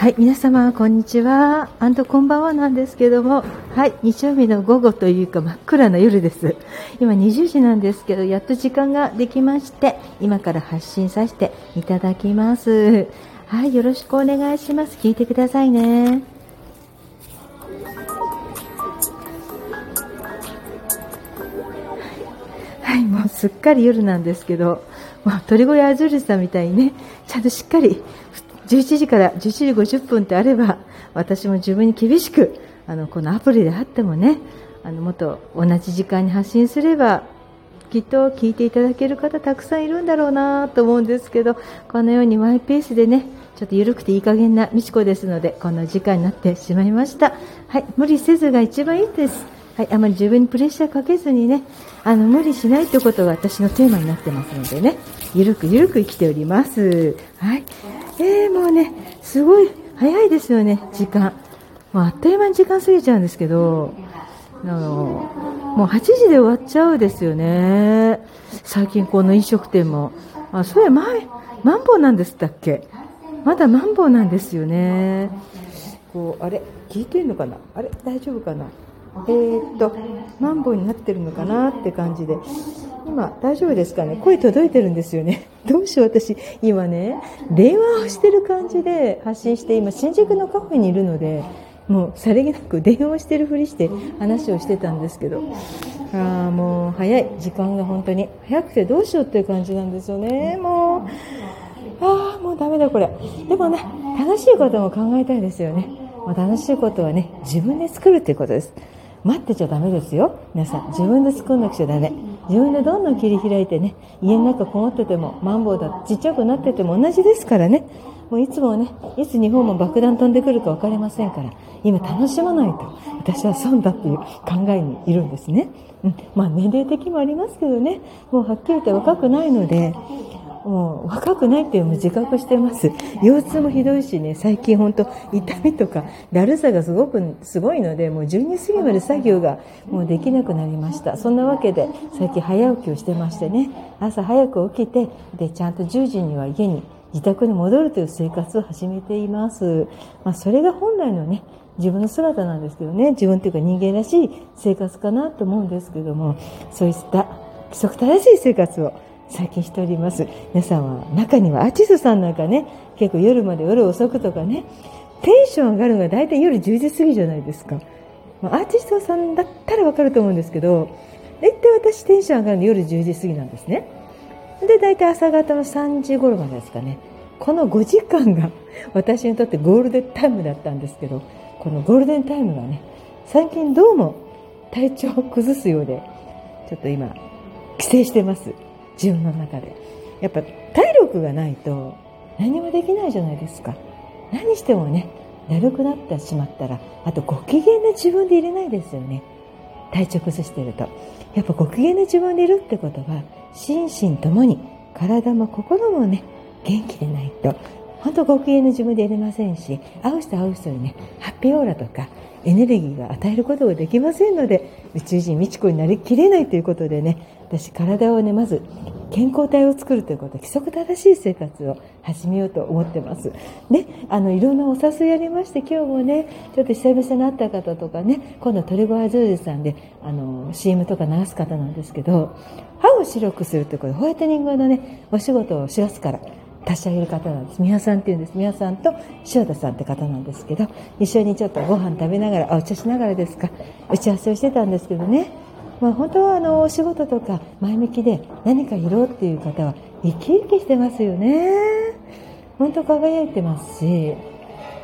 はい、皆様、こんにちは。アンドこんばんはなんですけども、はい、日曜日の午後というか真っ暗な夜です。今20時なんですけど、やっと時間ができまして、今から発信させていただきます。はい、よろしくお願いします。聞いてくださいね。はい、もうすっかり夜なんですけど、まあ、鳥越アズールさんみたいにね、ちゃんとしっかり11時から11時50分ってあれば私も自分に厳しくあのこのアプリであってもねあのもっと同じ時間に発信すればきっと聞いていただける方たくさんいるんだろうなと思うんですけどこのようにマイペースでねちょっと緩くていい加減な美智子ですのでこんな時間になってしまいました。はい無理せずが一番いいです。はい、あまり自分にプレッシャーかけずにねあの無理しないということが私のテーマになってますのでねゆるくゆるく生きておりますはいえー、もうね、すごい早いですよね、時間。もうあっという間に時間過ぎちゃうんですけど、あのもう8時で終わっちゃうですよね。最近この飲食店も。あ、そうや、前、マンボウなんですったっけ？まだマンボウなんですよね。こう、あれ聞いてんのかな？あれ大丈夫かな？えー、っと、マンボウになってるのかなって感じで。今、大丈夫ですかね？声届いてるんですよね。どうしよう、私、今ね、電話をしてる感じで発信して、今、新宿のカフェにいるので、もう、さりげなく 電話をしてるふりして話をしてたんですけど、ああ、もう、早い。時間が本当に。早くてどうしようっていう感じなんですよね。もう、ああ、もうダメだ、これ。でもね、楽しいことも考えたいですよね。楽しいことはね、自分で作るっていうことです。待ってちゃダメですよ。皆さん自分で作んなくちゃダメ。自分でどんどん切り開いてね家の中こもっててもマンボウだちっちゃくなってても同じですからね。もういつもねいつ日本も爆弾飛んでくるか分かりませんから今楽しまないと私は損だっていう考えにいるんですね、うん、まあ年齢的もありますけどねもうはっきり言って若くないのでもう若くないっていうのも自覚してます。腰痛もひどいしね最近本当痛みとかだるさがすごくすごいのでもう12過ぎまで作業がもうできなくなりました。そんなわけで最近早起きをしてましてね朝早く起きてでちゃんと10時には家に自宅に戻るという生活を始めています、まあ、それが本来のね自分の姿なんですけどね自分というか人間らしい生活かなと思うんですけどもそういった規則正しい生活を最近しております。皆さんは中にはアーティストさんなんかね結構夜まで夜遅くとかねテンション上がるのが大体夜10時過ぎじゃないですか、アーティストさんだったらわかると思うんですけど大体私テンション上がるの夜10時過ぎなんですね。で大体朝方の3時頃までですかね。この5時間が私にとってゴールデンタイムだったんですけどこのゴールデンタイムがね最近どうも体調を崩すようでちょっと今規制してます。自分の中で。やっぱ体力がないと何もできないじゃないですか。何してもねだるくなってしまったらあとご機嫌な自分でいれないですよね。体調崩してると。やっぱご機嫌な自分でいるってことは心身ともに体も心もね元気でないと。本当ご機嫌な自分でいれませんし会う人会う人にねハッピーオーラとかエネルギーが与えることができませんので宇宙人美智子になりきれないということでね私体をねまず健康体を作るということ規則正しい生活を始めようと思ってます。であのいろんなお誘いありまして今日もねちょっと久々に会った方とかね今度は鳥越アズールさんであの CM とか流す方なんですけど歯を白くするということでホワイトニングのねお仕事を4月から立ち上げる方なんです。宮さんっていうんです。宮さんと塩田さんって方なんですけど一緒にちょっとご飯食べながらあお茶しながらですか打ち合わせをしてたんですけどね。まあ、本当はあのお仕事とか前向きで何かやろうっていう方は生き生きしてますよね。本当輝いてますし、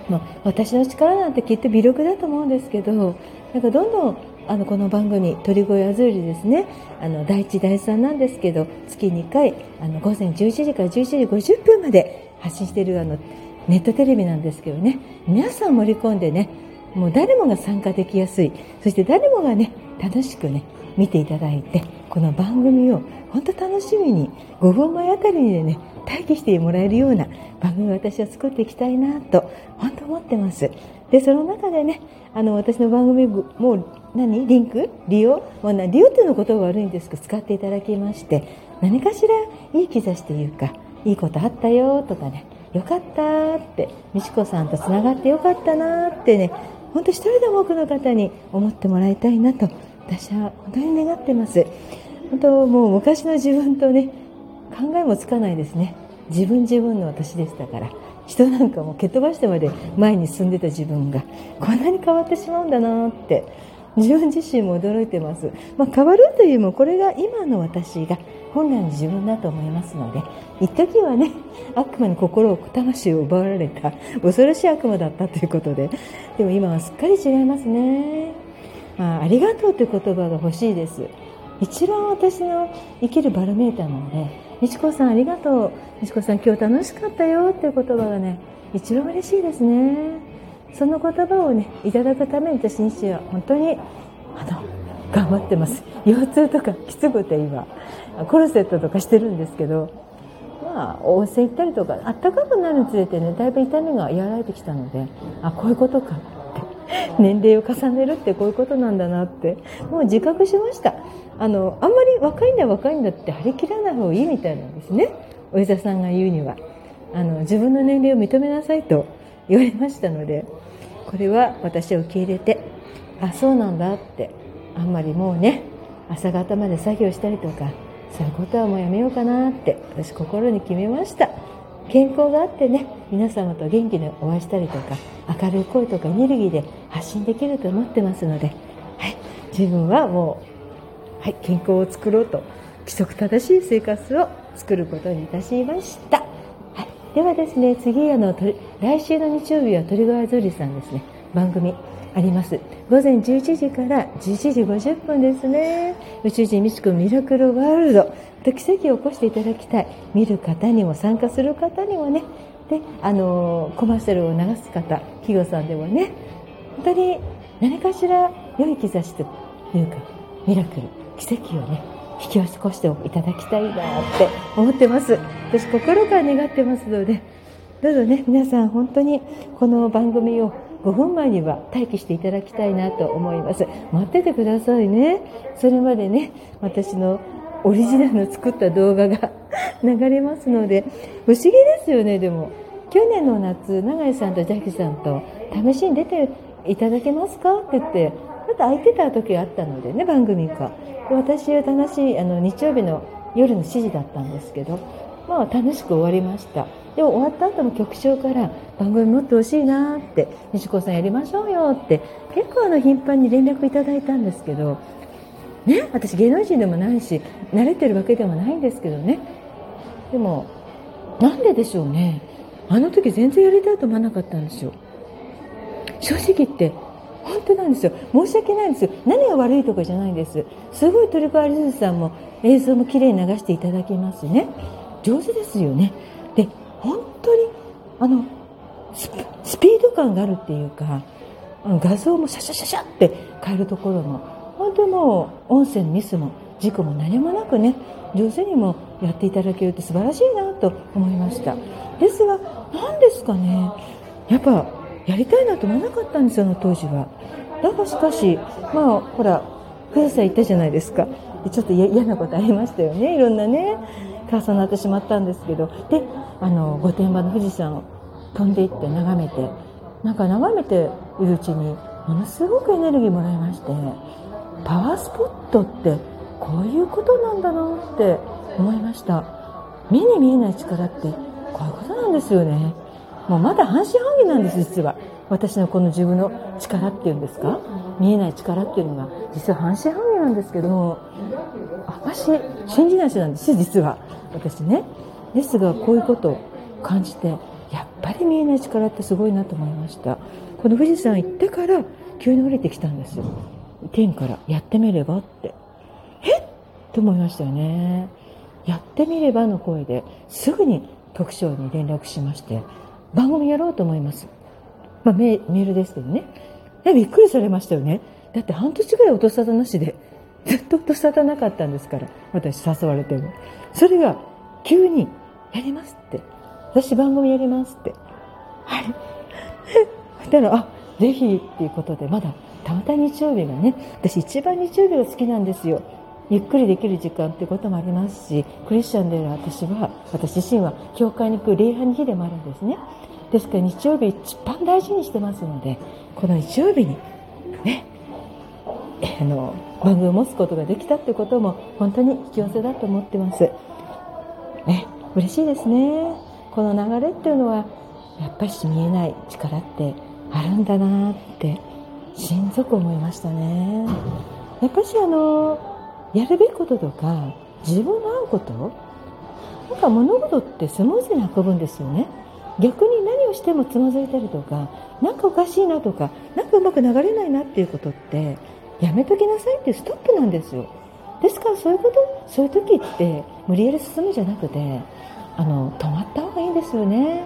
まあ、私の力なんてきっと微力だと思うんですけどなんかどんどんあのこの番組「鳥越アズーリ」ですね。あの第1第3なんですけど月2回あの午前11時から11時50分まで発信しているあのネットテレビなんですけどね。皆さん盛り込んでねもう誰もが参加できやすい。そして誰もがね楽しくね見ていただいてこの番組を本当楽しみに5分前あたりでね待機してもらえるような番組を私は作っていきたいなと本当思ってます。でその中でねあの私の番組もう何？リンク？利用もうな利用っていうの言葉悪いんですけど使っていただきまして何かしらいい兆しというかいいことあったよとかねよかったって美智子さんとつながってよかったなってね本当一人でも多くの方に思ってもらいたいなと私は本当に願ってます。本当もう昔の自分とね考えもつかないですね。自分自分の私でしたから。人なんかも蹴っ飛ばしてまで前に進んでた自分が。こんなに変わってしまうんだなって。自分自身も驚いてます、まあ、変わるというよりもこれが今の私が本来の自分だと思いますので。一時はね悪魔に心を魂を奪われた恐ろしい悪魔だったということで。でも今はすっかり違いますね、あ、ありがとうという言葉が欲しいです。一番私の生きるバロメーターなので美智子さんありがとう。美智子さん今日楽しかったよっていう言葉がね一番嬉しいですね。その言葉をねいただくために私日は本当にあの頑張ってます。腰痛とかきつくて今コルセットとかしてるんですけどまあ温泉行ったりとかあったかくなるにつれてねだいぶ痛みが和らいできたのであこういうことか。っ 年齢を重ねるってこういうことなんだなって。もう自覚しました。あのあんまり若いんだ若いんだって張り切らない方がいいみたいなんですね。お医者さんが言うには。あの自分の年齢を認めなさいと言われましたのでこれは私は受け入れてあそうなんだってあんまりもうね朝方まで作業したりとかそういうことはもうやめようかなって私心に決めました。健康があってね皆様と元気でお会いしたりとか明るい声とかエネルギーで発信できると思ってますので、はい、自分はもう、はい、健康を作ろうと規則正しい生活を作ることにいたしました、はい、ではですね次あの来週の日曜日は鳥川ゾリさんですね。番組あります。午前11時から11時50分ですね。宇宙人美智子ミラクルワールド。奇跡を起こしていただきたい。見る方にも参加する方にもね。であのコマーシャルを流す方企業さんでもね。本当に何かしら良い兆しというかミラクル奇跡をね引き起こしていただきたいなって思ってます。私心から願ってますのでどうぞね皆さん本当にこの番組を5分前には待機していただきたいなと思います。待っててくださいね。それまでね私のオリジナルの作った動画が 流れますので不思議ですよね。でも去年の夏永井さんとジャッキさんと試しに出ていただけますか？って言ってまた空いてた時があったのでね番組が私は楽しいあの日曜日の夜の7時だったんですけどまあ楽しく終わりました。でも終わった後の局長から番組持ってほしいなって西子さんやりましょうよって結構あの頻繁に連絡いただいたんですけどね私芸能人でもないし慣れてるわけでもないんですけどね。でもなんででしょうね。あの時全然やりたいと思わなかったんですよ。正直言って本当なんですよ。申し訳ないんですよ。何が悪いとかじゃないんです。すごい鳥川りずさんも映像も綺麗に流していただきますね。上手ですよね。であのスピード感があるっていうか画像もシャシャシャシャって変えるところも本当もう音声のミスも事故も何もなくね上手にもやっていただけるって素晴らしいなと思いました。ですが何ですかねやっぱやりたいなと思わなかったんですよあの当時は。だがしかしまあほら富士山行ったじゃないですか。ちょっと嫌なことありましたよねいろんなね。重なってしまったんですけどであの御殿場の富士山を飛んでいって眺めてなんか眺めているうちにものすごくエネルギーもらいましてパワースポットってこういうことなんだなって思いました。目に見えない力ってこういうことなんですよね。もうまだ半信半疑なんです実は。私のこの自分の力っていうんですか？見えない力っていうのが実は半信半疑なんですけどあまし信じない人なんです実は。私ねですがこういうことを感じてやっぱり見えない力ってすごいなと思いました。この富士山行ってから急に降りてきたんです天からやってみればって。え？っと思いましたよね。やってみればの声ですぐに特賞に連絡しまして番組やろうと思います。まあ、メールですけどね。びっくりされましたよね。だって半年ぐらい音沙汰なしでずっと音沙汰なかったんですから私誘われても。それが急に「やります」って「私番組やります」って。はい。そしたら「あぜひ」っていうことでまだたまた日曜日がね私一番日曜日が好きなんですよ。ゆっくりできる時間っていうこともありますしクリスチャンである私は私自身は教会に行く礼拝の日でもあるんですね。ですから日曜日一番大事にしてますのでこの日曜日にねあの番組を持つことができたってことも本当に引き寄せだと思ってます。ね、嬉しいですね。この流れっていうのはやっぱり見えない力ってあるんだなって心底思いましたね。やっぱしあのやるべきこととか自分の合うことなんか物事ってスムーズに運ぶんですよね。逆に何をしてもつまずいたりとか何かおかしいなとか何かうまく流れないなっていうことってやめときなさいってストップなんですよ。ですからそういうことそういう時って無理やり進むじゃなくてあの止まった方がいいんですよね。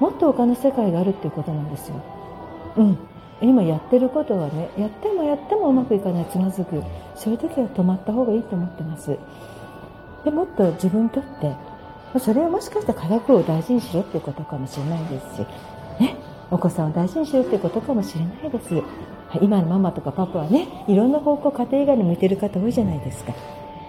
もっと他の世界があるっていうことなんですよ。うん。今やってることはねやってもやってもうまくいかないつまずく。そういう時は止まった方がいいと思ってます。でもっと自分にとってそれはもしかしたら科学を大事にしろっていうことかもしれないですしね。お子さんを大事にしろっていうことかもしれないです。今のママとかパパはねいろんな方向家庭以外に向いてる方多いじゃないですか。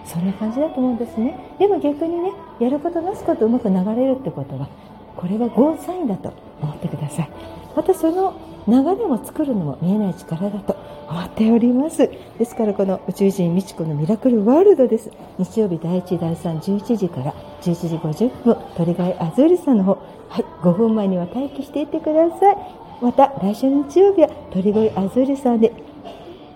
そんな感じだと思うんですね。でも逆にねやることなすことうまく流れるってことはこれはゴーサインだと思ってください。またその流れも作るのも見えない力だと思っております。ですからこの宇宙人美智子のミラクルワールドです。日曜日第1第3 11時から11時50分鳥貝あずりさんの方はい5分前には待機していてください。また来週日曜日は鳥越あずりさんで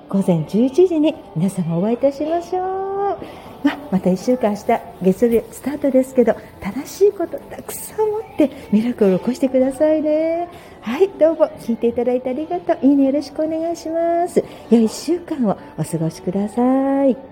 午前11時に皆様お会いいたしましょう。ままた1週間明日月曜日スタートですけど正しいことたくさん持ってミラクルを起こしてくださいね。はいどうも聞いていただいてありがとう。いいねよろしくお願いします。良い1週間をお過ごしください。